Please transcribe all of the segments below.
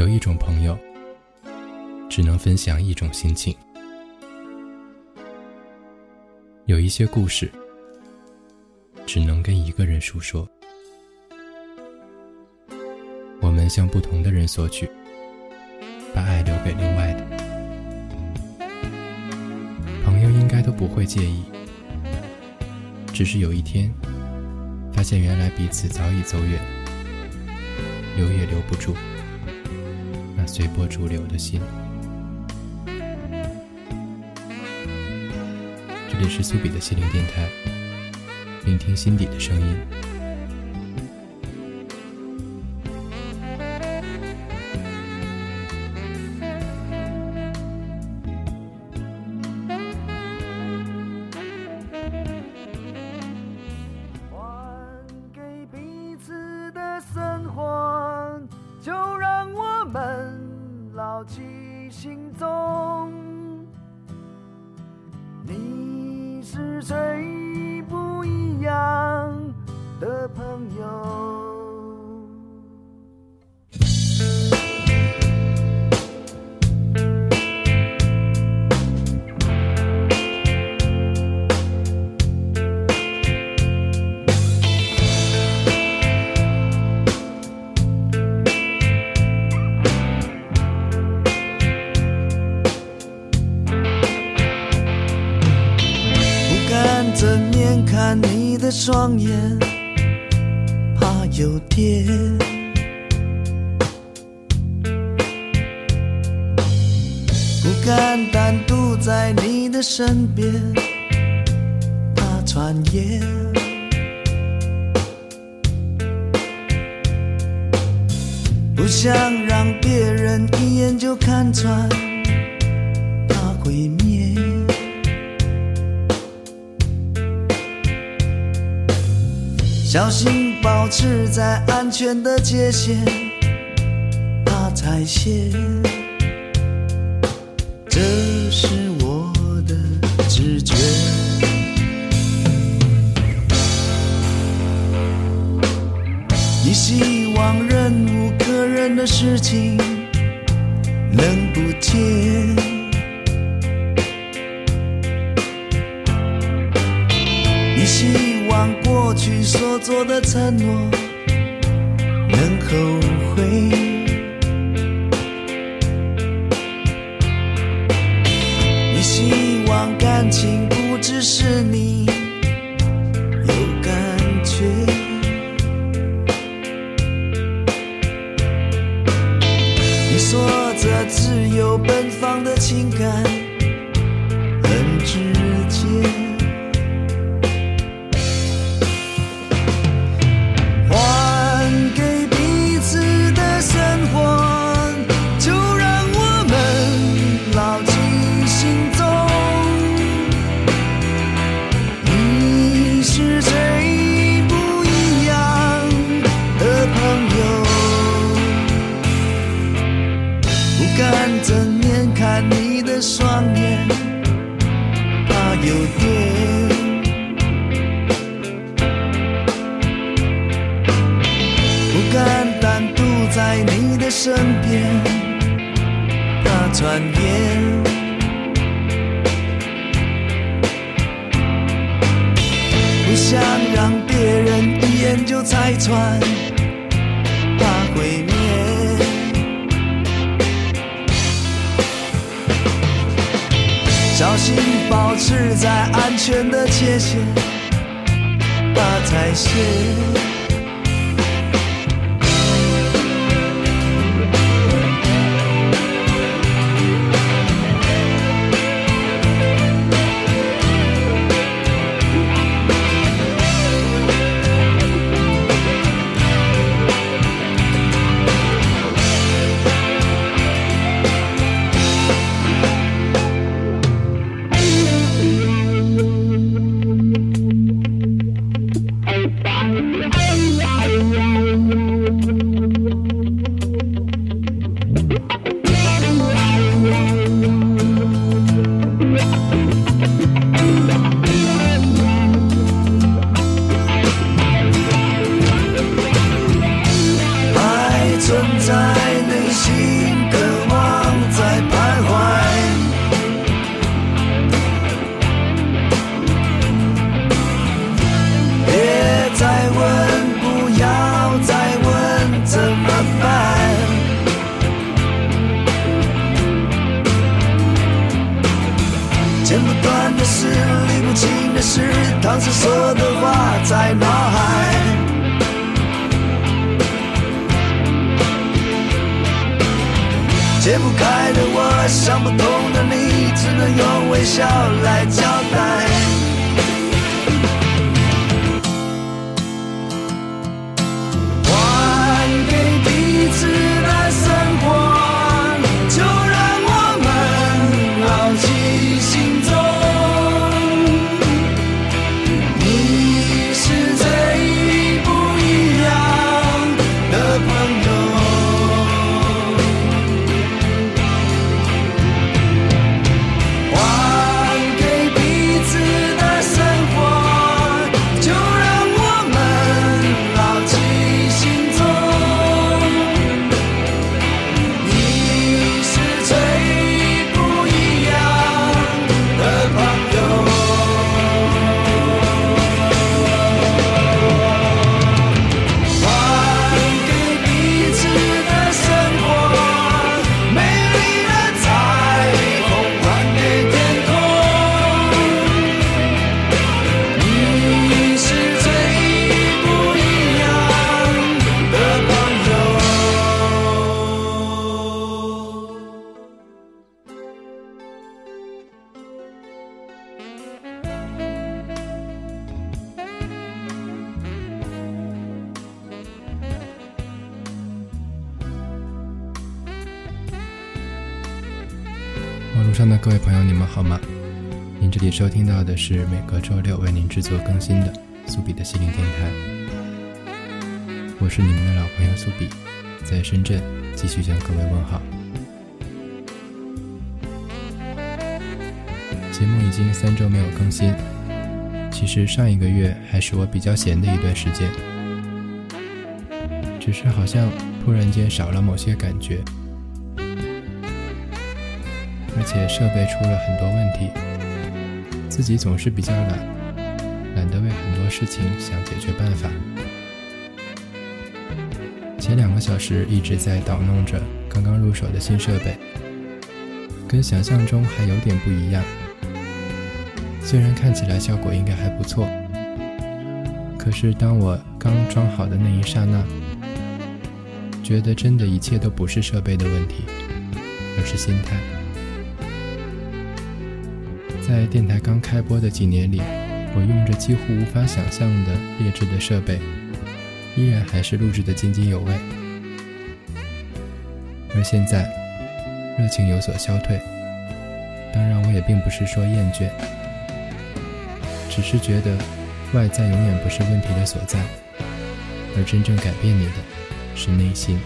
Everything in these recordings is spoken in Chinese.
有一种朋友，只能分享一种心情；有一些故事，只能跟一个人诉说。我们向不同的人索取，把爱留给另外的朋友，应该都不会介意。只是有一天，发现原来彼此早已走远，留也留不住。随波逐流的心。这里是苏比的心灵电台，聆听心底的声音。不敢正面看你的双眼。的界限，怕踩线。这是我的直觉。你希望忍无可忍的事情能不见。你希望。过去所做的承诺，能后悔。你希望感情不只是小心保持在安全的界限，怕踩线。解不开的我，想不通的你，只能用微笑来交代。路上的各位朋友，你们好吗？您这里收听到的是每个周六为您制作更新的苏比的心灵电台，我是你们的老朋友苏比，在深圳继续向各位问好。节目已经三周没有更新，其实上一个月还是我比较闲的一段时间，只是好像突然间少了某些感觉。而且设备出了很多问题，自己总是比较懒，懒得为很多事情想解决办法。前两个小时一直在捣弄着刚刚入手的新设备，跟想象中还有点不一样。虽然看起来效果应该还不错，可是当我刚装好的那一刹那，觉得真的一切都不是设备的问题，而是心态。在电台刚开播的几年里，我用着几乎无法想象的劣质的设备，依然还是录制的津津有味。而现在，热情有所消退。当然，我也并不是说厌倦，只是觉得外在永远不是问题的所在，而真正改变你的是内心。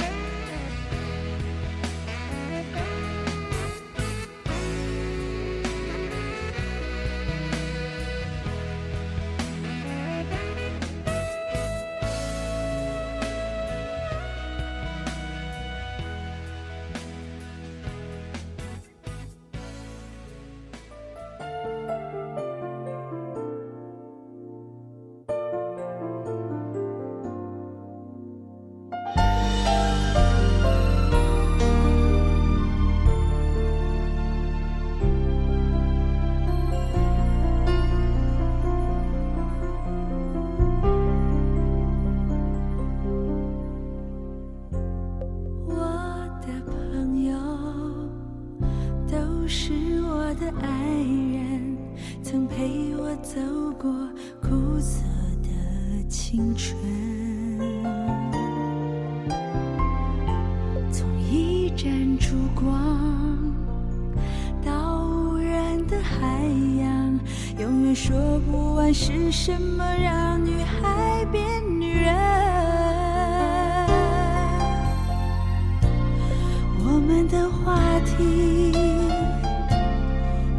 我们的话题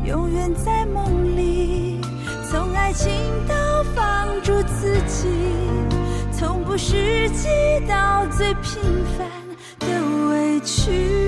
永远在梦里，从爱情到放逐自己，从不实际到最平凡的委屈。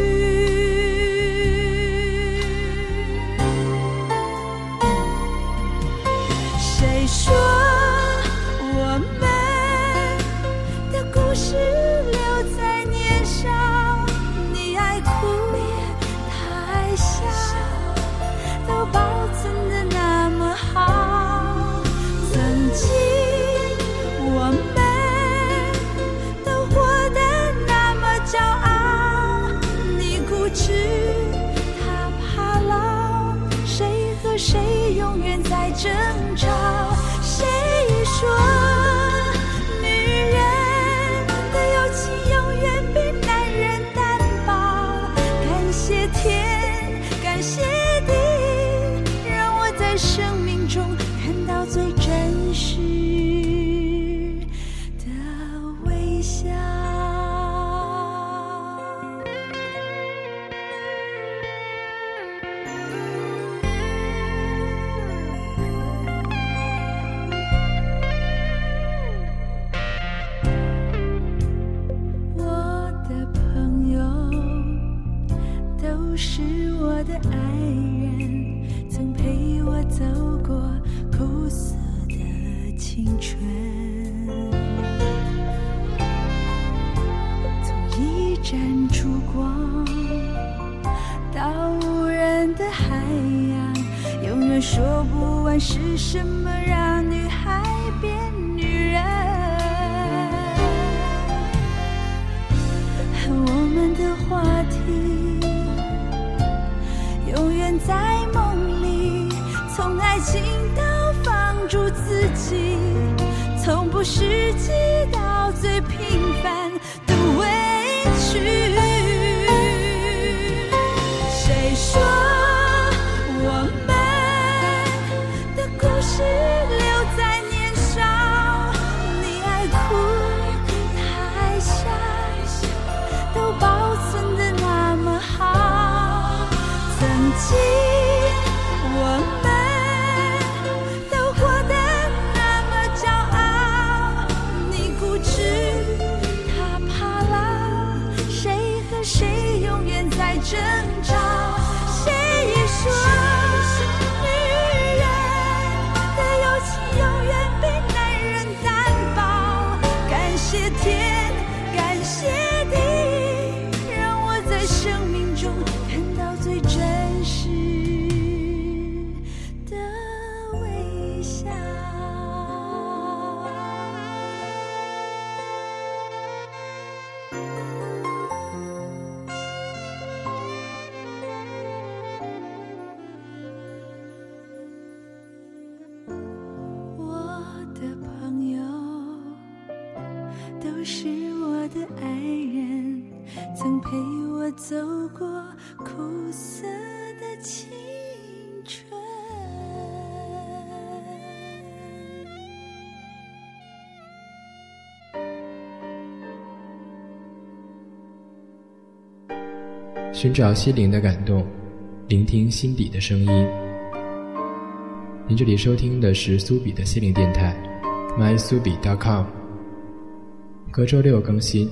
爱人曾陪我走过苦涩的青春。从一盏烛光到无人的海洋永远说不完是什么让女孩变女人。我们的话在梦里，从爱情到放逐自己，从不实际到最平凡。寻找心灵的感动，聆听心底的声音。您这里收听的是苏比的心灵电台，mysubi.com，隔周六更新。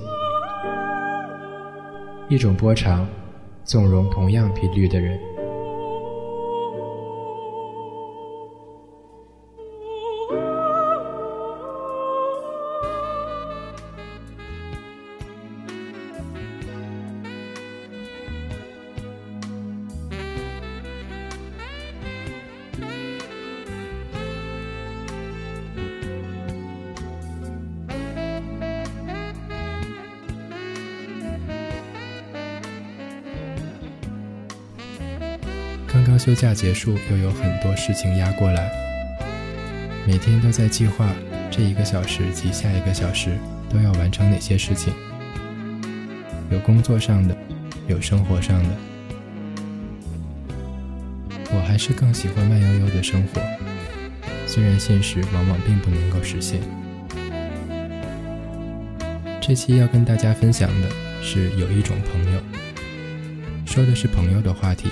一种波长，纵容同样频率的人。刚休假结束，又有很多事情压过来，每天都在计划这一个小时及下一个小时都要完成哪些事情，有工作上的，有生活上的。我还是更喜欢慢悠悠的生活，虽然现实往往并不能够实现。这期要跟大家分享的是有一种朋友，说的是朋友的话题。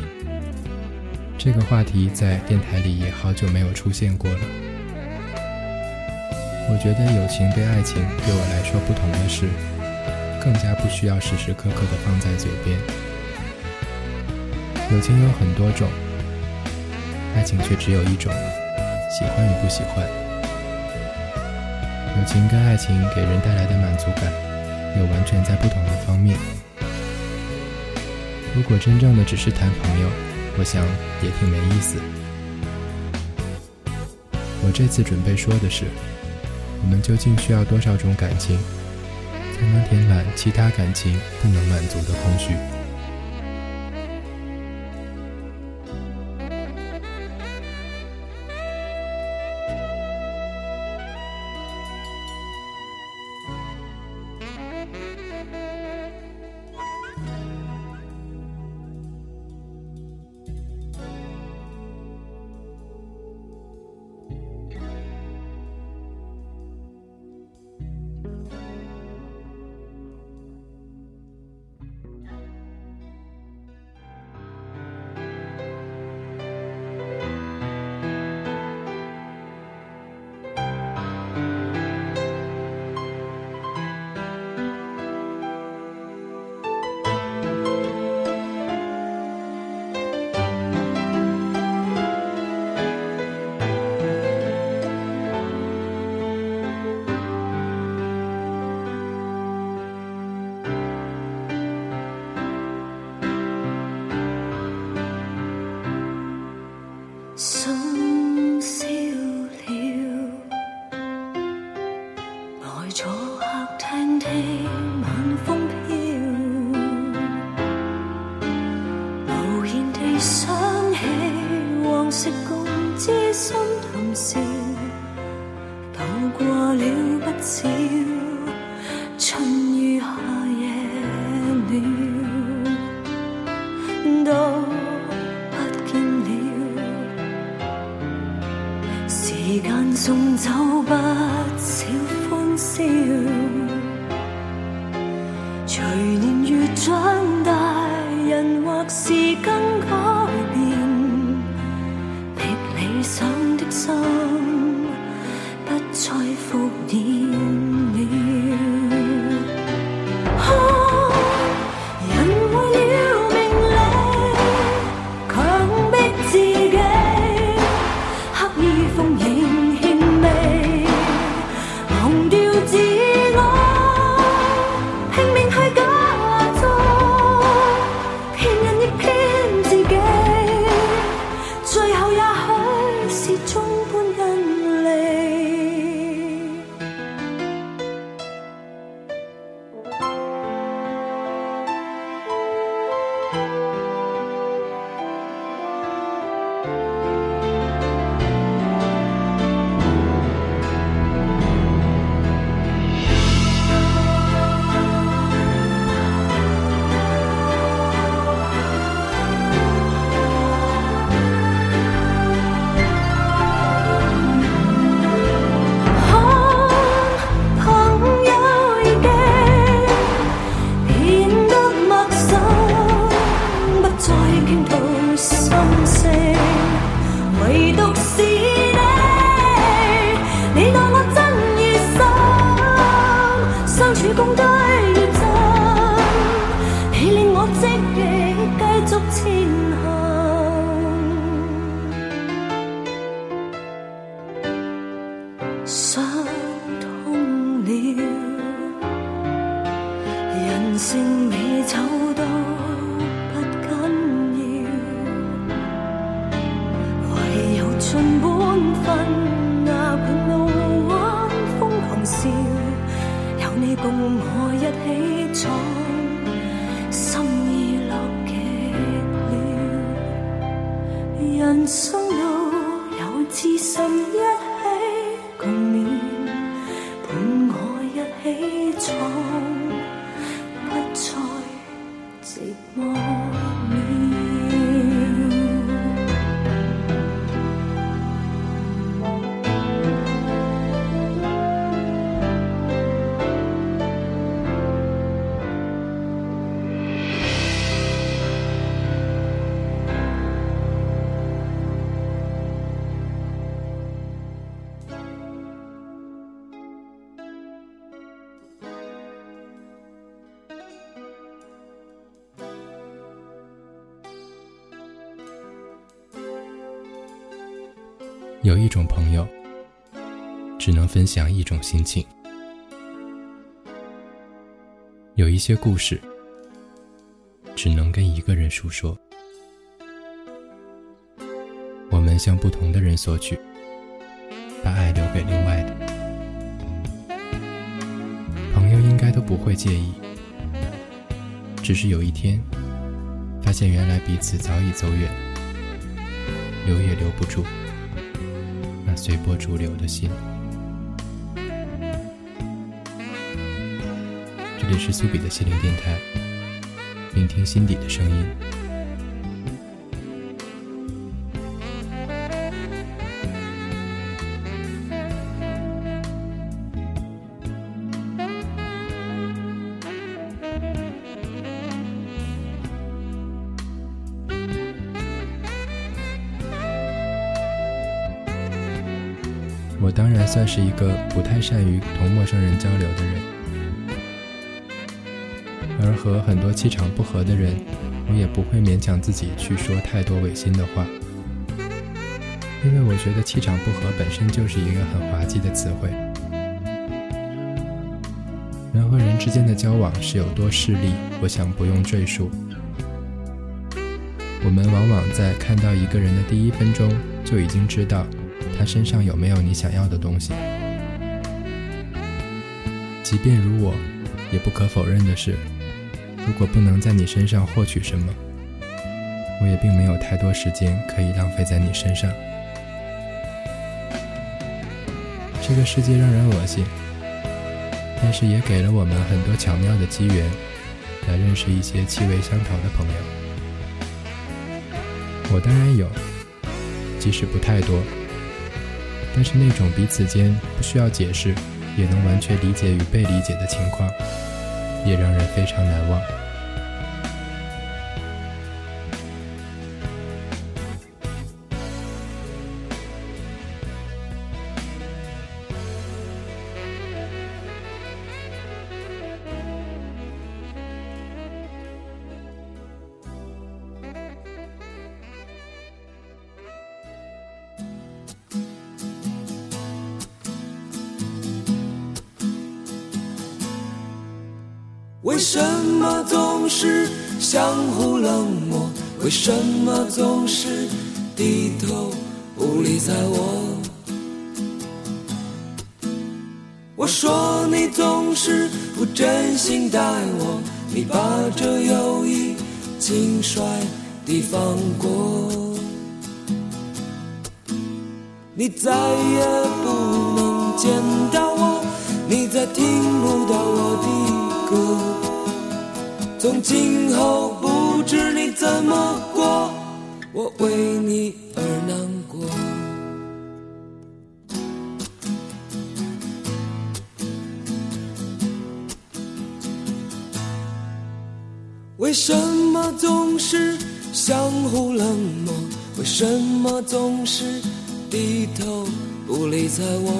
这个话题在电台里也好久没有出现过了。我觉得友情对爱情对我来说不同的是，更加不需要时时刻刻的放在嘴边。友情有很多种，爱情却只有一种，喜欢与不喜欢。友情跟爱情给人带来的满足感，有完全在不同的方面。如果真正的只是谈朋友，我想也挺没意思。我这次准备说的是，我们究竟需要多少种感情，才能填满其他感情不能满足的空虚？含笑，渡过了不少春雨夏夜了，都不见了。时间送走不少欢笑，有一种朋友，只能分享一种心情；有一些故事，只能跟一个人诉说。我们向不同的人索取，把爱留给另外的朋友，应该都不会介意。只是有一天，发现原来彼此早已走远，留也留不住。随波逐流的心。这里是苏比的心灵电台，聆听心底的声音。然算是一个不太善于同陌生人交流的人，而和很多气场不合的人，我也不会勉强自己去说太多违心的话，因为我觉得气场不合本身就是一个很滑稽的词汇。人和人之间的交往是有多势利，我想不用赘述。我们往往在看到一个人的第一分钟，就已经知道他身上有没有你想要的东西。即便如我，也不可否认的是，如果不能在你身上获取什么，我也并没有太多时间可以浪费在你身上。这个世界让人恶心，但是也给了我们很多巧妙的机缘，来认识一些气味相投的朋友。我当然有，即使不太多，但是那种彼此间不需要解释，也能完全理解与被理解的情况，也让人非常难忘。为什么总是相互冷漠？为什么总是低头不理睬我？我说你总是不真心待我，你把这友谊轻率地放过，你再也不能见到我，你再听不到我的歌。从今后不知你怎么过，我为你而难过。为什么总是相互冷漠？为什么总是低头不理睬我？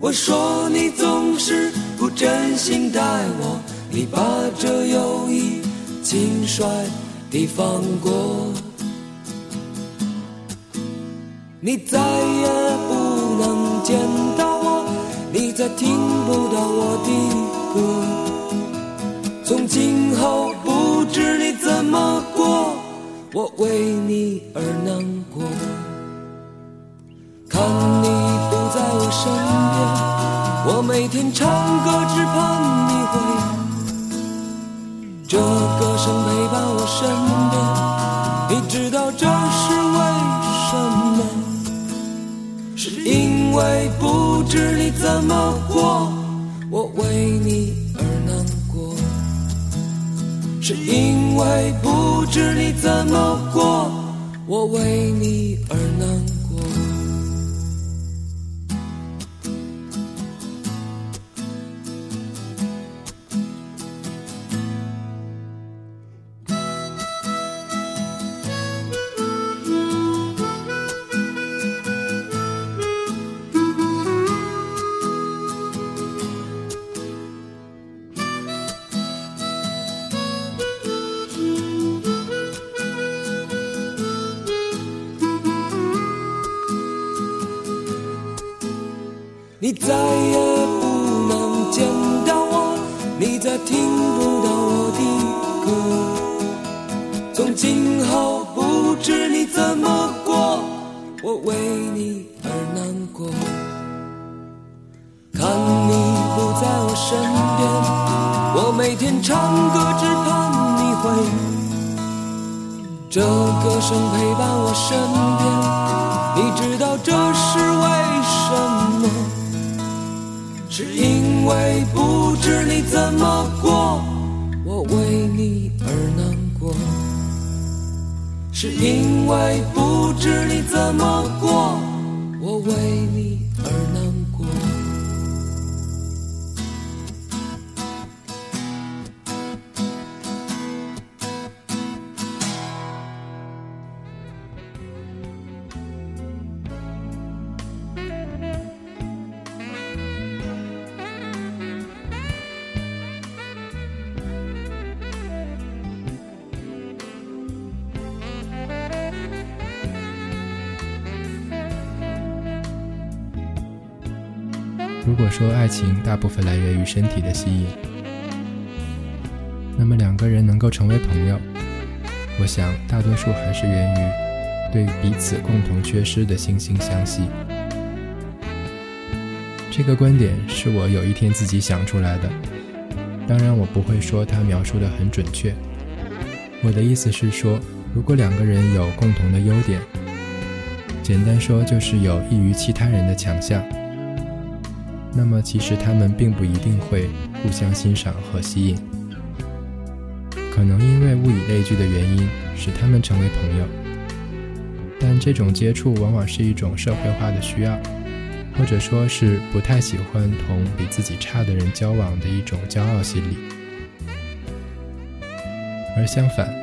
我说你总是。不真心待我，你把这友谊轻率地放过，你再也不能见到我，你再听不到我的歌。从今后不知你怎么过，我为你而难过。看你不在我身边。我每天唱歌，只盼你回。这歌声陪伴我身边，你知道这是为什么？是因为不知你怎么过，我为你而难过。是因为不知你怎么过，我为你而难过。身边，我每天唱歌只盼你回。这歌声陪伴我身边，你知道这是为什么？是因为不知你怎么过，我为你而难过。是因为不知你怎么过，我为情大部分来源于身体的吸引，那么两个人能够成为朋友，我想大多数还是源于对彼此共同缺失的惺惺相惜。这个观点是我有一天自己想出来的，当然我不会说它描述的很准确。我的意思是说，如果两个人有共同的优点，简单说就是有益于其他人的强项，那么其实他们并不一定会互相欣赏和吸引，可能因为物以类聚的原因使他们成为朋友，但这种接触往往是一种社会化的需要。或者说是不太喜欢同比自己差的人交往的一种骄傲心理，而相反，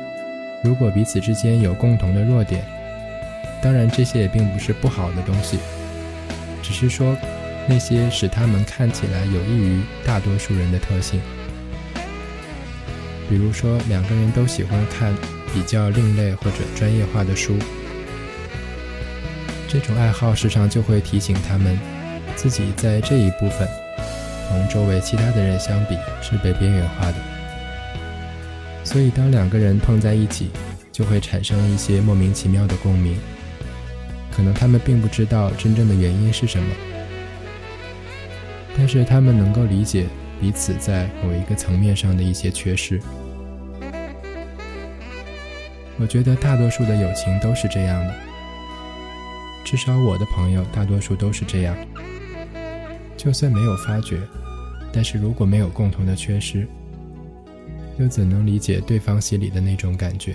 如果彼此之间有共同的弱点，当然这些也并不是不好的东西，只是说那些使他们看起来有益于大多数人的特性，比如说两个人都喜欢看比较另类或者专业化的书。这种爱好时常就会提醒他们，自己在这一部分同周围其他的人相比是被边缘化的。所以，当两个人碰在一起，就会产生一些莫名其妙的共鸣。可能他们并不知道真正的原因是什么，但是他们能够理解彼此在某一个层面上的一些缺失。我觉得大多数的友情都是这样的。至少我的朋友大多数都是这样，就算没有发觉，但是如果没有共同的缺失，又怎能理解对方心里的那种感觉？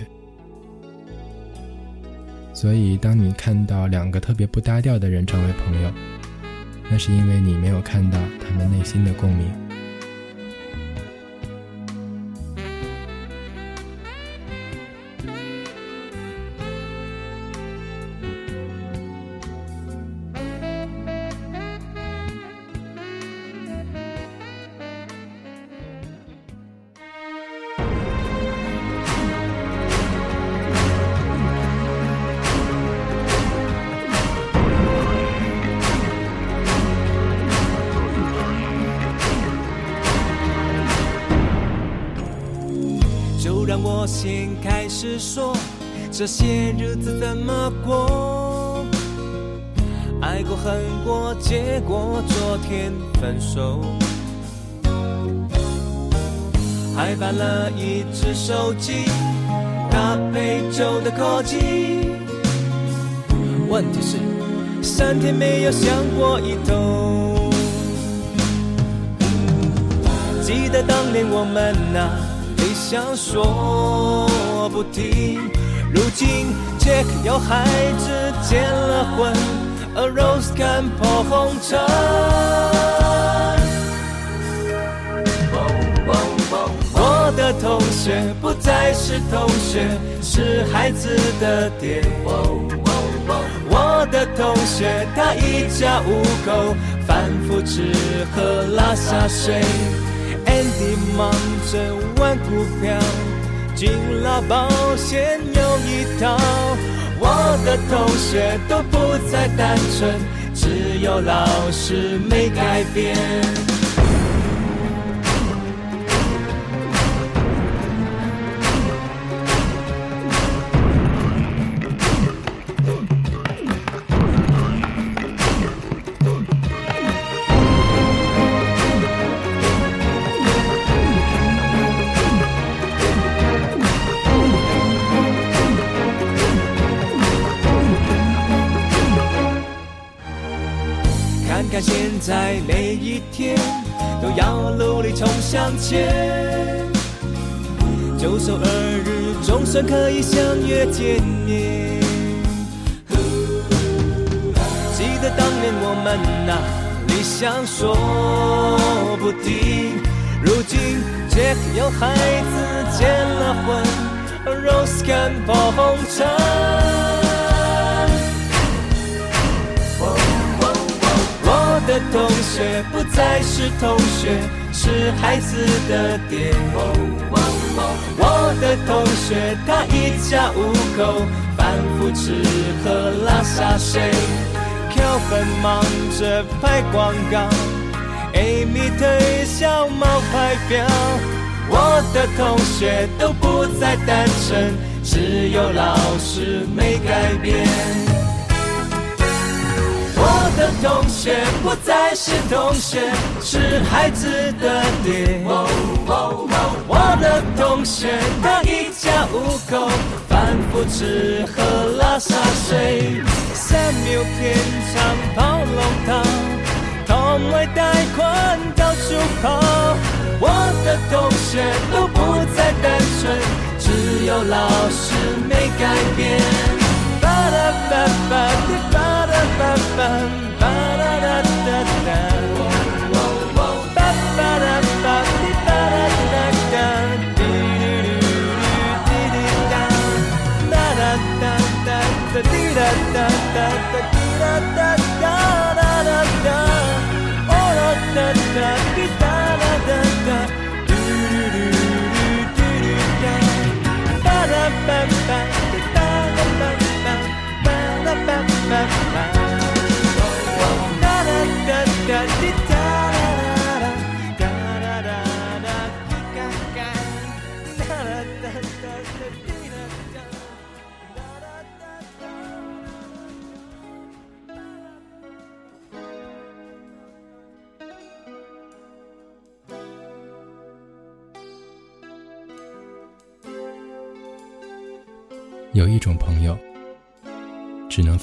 所以，当你看到两个特别不搭调的人成为朋友，那是因为你没有看到他们内心的共鸣。想说不停，如今 Jack 有孩子，结了婚，A Rose 看破红尘。我的同学不再是同学，是孩子的爹。我的同学他一家五口，反复吃喝拉撒睡。天地忙着玩股票，进了保险又一套。我的同学都不再单纯，只有老师没改变。在每一天都要努力冲向前，就算二日总算可以相约见面。记得当年我们那理想说不定，如今杰克有孩子结了婚，Rose 看破红尘。同学不再是同学，是孩子的爹。我的同学他一家五口，反复吃喝拉撒睡。Kevin 忙着拍广告，Amy 推销冒牌表。我的同学都不再单纯，只有老师没改变。我的同学不再是同学，是孩子的爹。我的同学他一家五口，反复吃喝拉撒睡，三秒天长跑龙套，同为贷款到处跑。我的同学都不再单纯，只有老师没改变。巴拉巴巴滴巴拉巴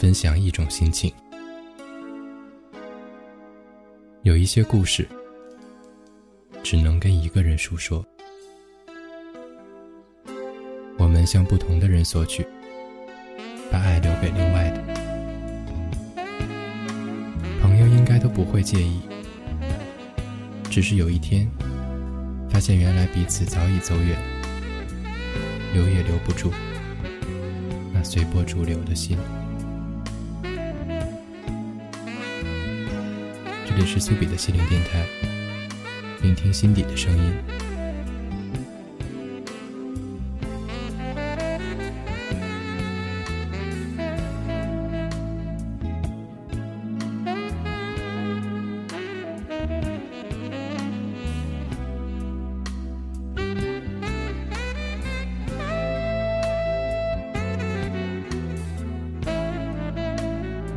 分享一种心情；有一些故事，只能跟一个人诉说。我们向不同的人索取，把爱留给另外的。朋友应该都不会介意，只是有一天，发现原来彼此早已走远，留也留不住。那随波逐流的心。这里是苏比的心灵电台，聆听心底的声音。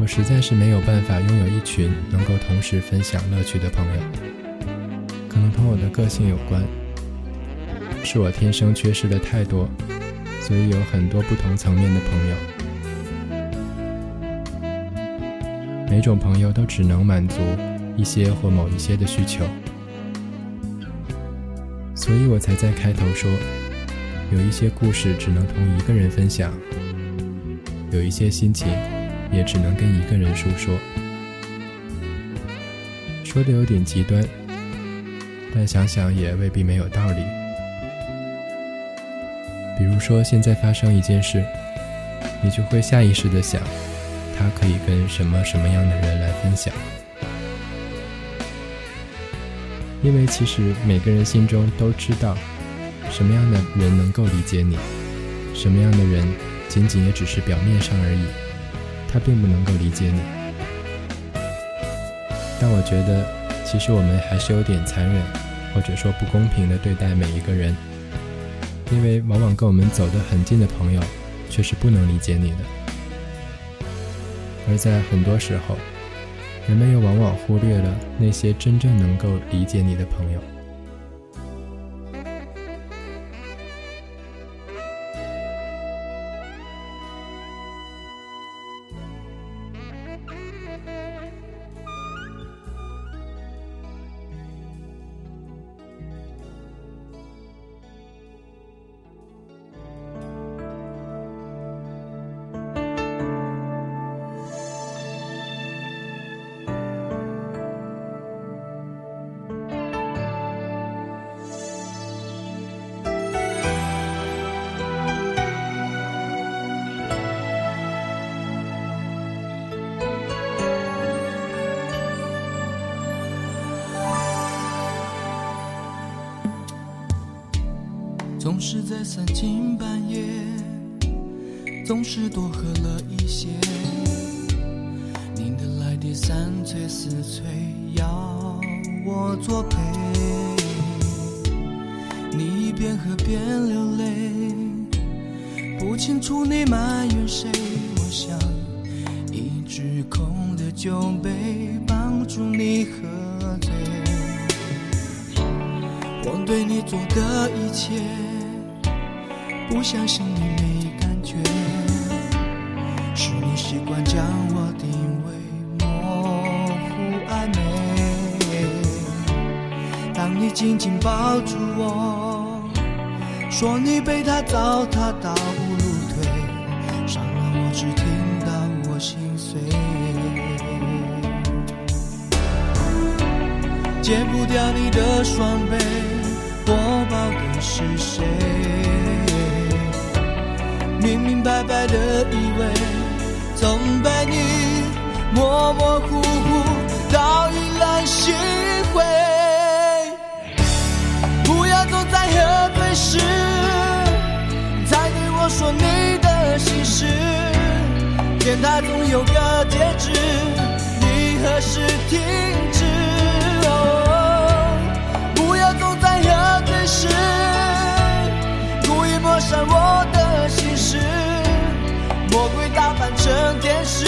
实在是没有办法拥有一群能够同时分享乐趣的朋友，可能同我的个性有关，是我天生缺失的太多，所以有很多不同层面的朋友。每种朋友都只能满足一些或某一些的需求，所以我才在开头说，有一些故事只能同一个人分享，有一些心情。也只能跟一个人诉说，说的有点极端，但想想也未必没有道理。比如说，现在发生一件事，你就会下意识的想，他可以跟什么什么样的人来分享？因为其实每个人心中都知道，什么样的人能够理解你，什么样的人仅仅也只是表面上而已。他并不能够理解你，但我觉得，其实我们还是有点残忍，或者说不公平的对待每一个人，因为往往跟我们走得很近的朋友，却是不能理解你的，而在很多时候，人们又往往忽略了那些真正能够理解你的朋友。心里没感觉，是你习惯将我定位模糊暧昧。当你紧紧抱住我，说你被他糟蹋到无路退，伤了我只听到我心碎。戒不掉你的双臂，我抱的是谁？明明白白的以为，总被你模模糊糊到意乱心灰。不要总在喝醉时，才对我说你的心事。天台总有个截止，你何时停止？哦，不要总在喝醉时，故意抹杀我成天使，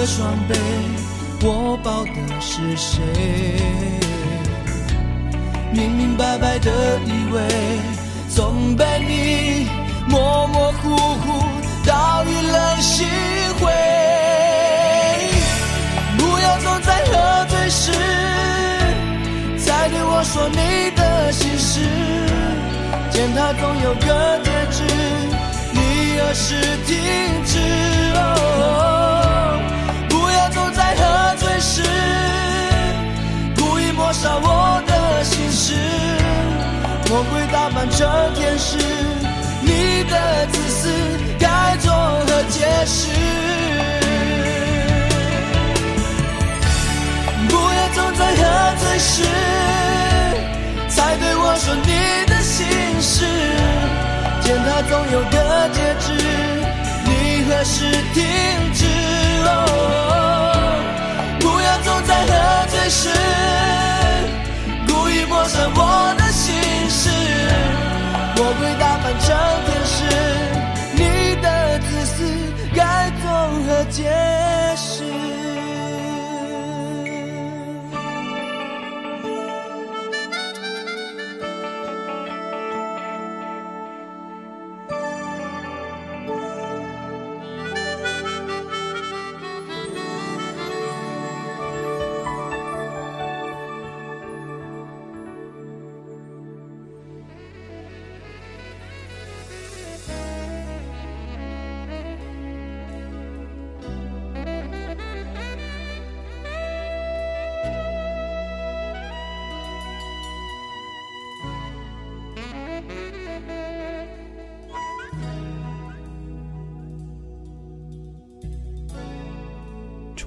的双臂，我抱的是谁？明明白白的以为，总被你模模糊糊到意乱心灰。不要总在喝醉时，才对我说你的心事。见他总有个戒指，你何时停止？哦，喝醉时，故意抹杀我的心事。魔鬼打扮成天使，你的自私该作何解释？不要总在喝醉时，才对我说你的心事。见他总有个戒指，你何时停止？哦，的最是，故意抹杀我的心事。我会打扮成天使，你的自私该作何解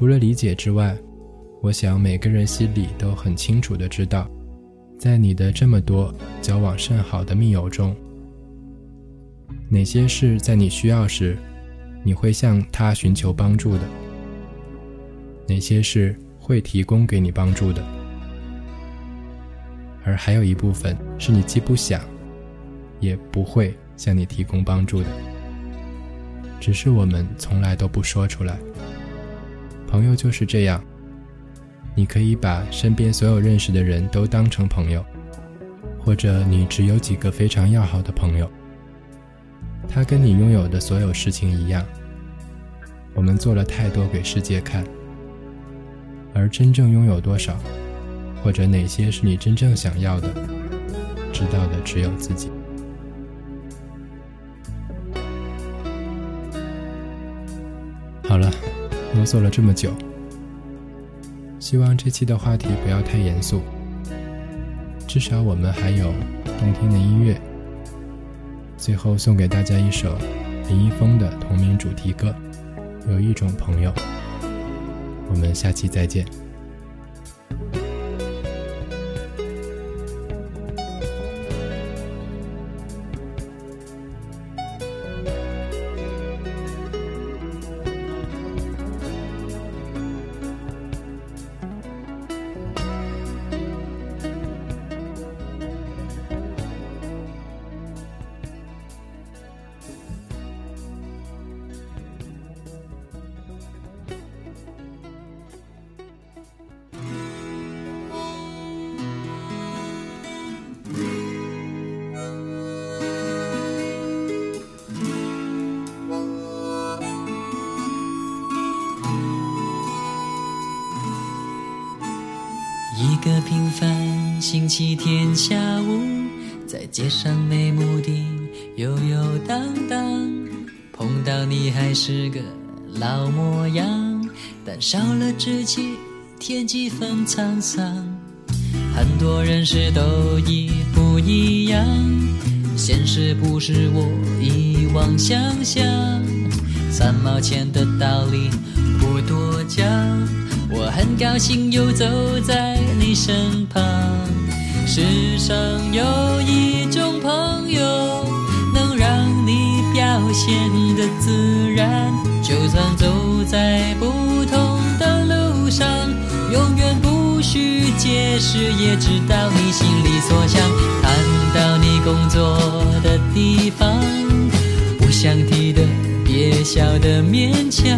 除了理解之外，我想每个人心里都很清楚的知道，在你的这么多交往甚好的密友中，哪些是在你需要时，你会向他寻求帮助的，哪些是会提供给你帮助的，而还有一部分是你既不想，也不会向你提供帮助的，只是我们从来都不说出来。朋友就是这样，你可以把身边所有认识的人都当成朋友，或者你只有几个非常要好的朋友。他跟你拥有的所有事情一样，我们做了太多给世界看，而真正拥有多少，或者哪些是你真正想要的，知道的只有自己。好了。啰嗦了这么久，希望这期的话题不要太严肃，至少我们还有动听的音乐。最后送给大家一首林一峰的同名主题歌《有一种朋友》。我们下期再见。一个平凡星期天下午，在街上没目的游游荡荡，碰到你还是个老模样，但少了稚气，添几分沧桑。很多人事都一不一样，现实不是我以往想象，三毛钱的道理多讲。我很高兴又走在你身旁。世上有一种朋友，能让你表现的自然，就算走在不同的路上，永远不需解释，也知道你心里所想。谈到你工作的地方，不想提的别笑得勉强。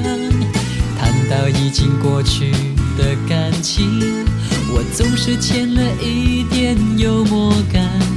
到已经过去的感情，我总是欠了一点幽默感。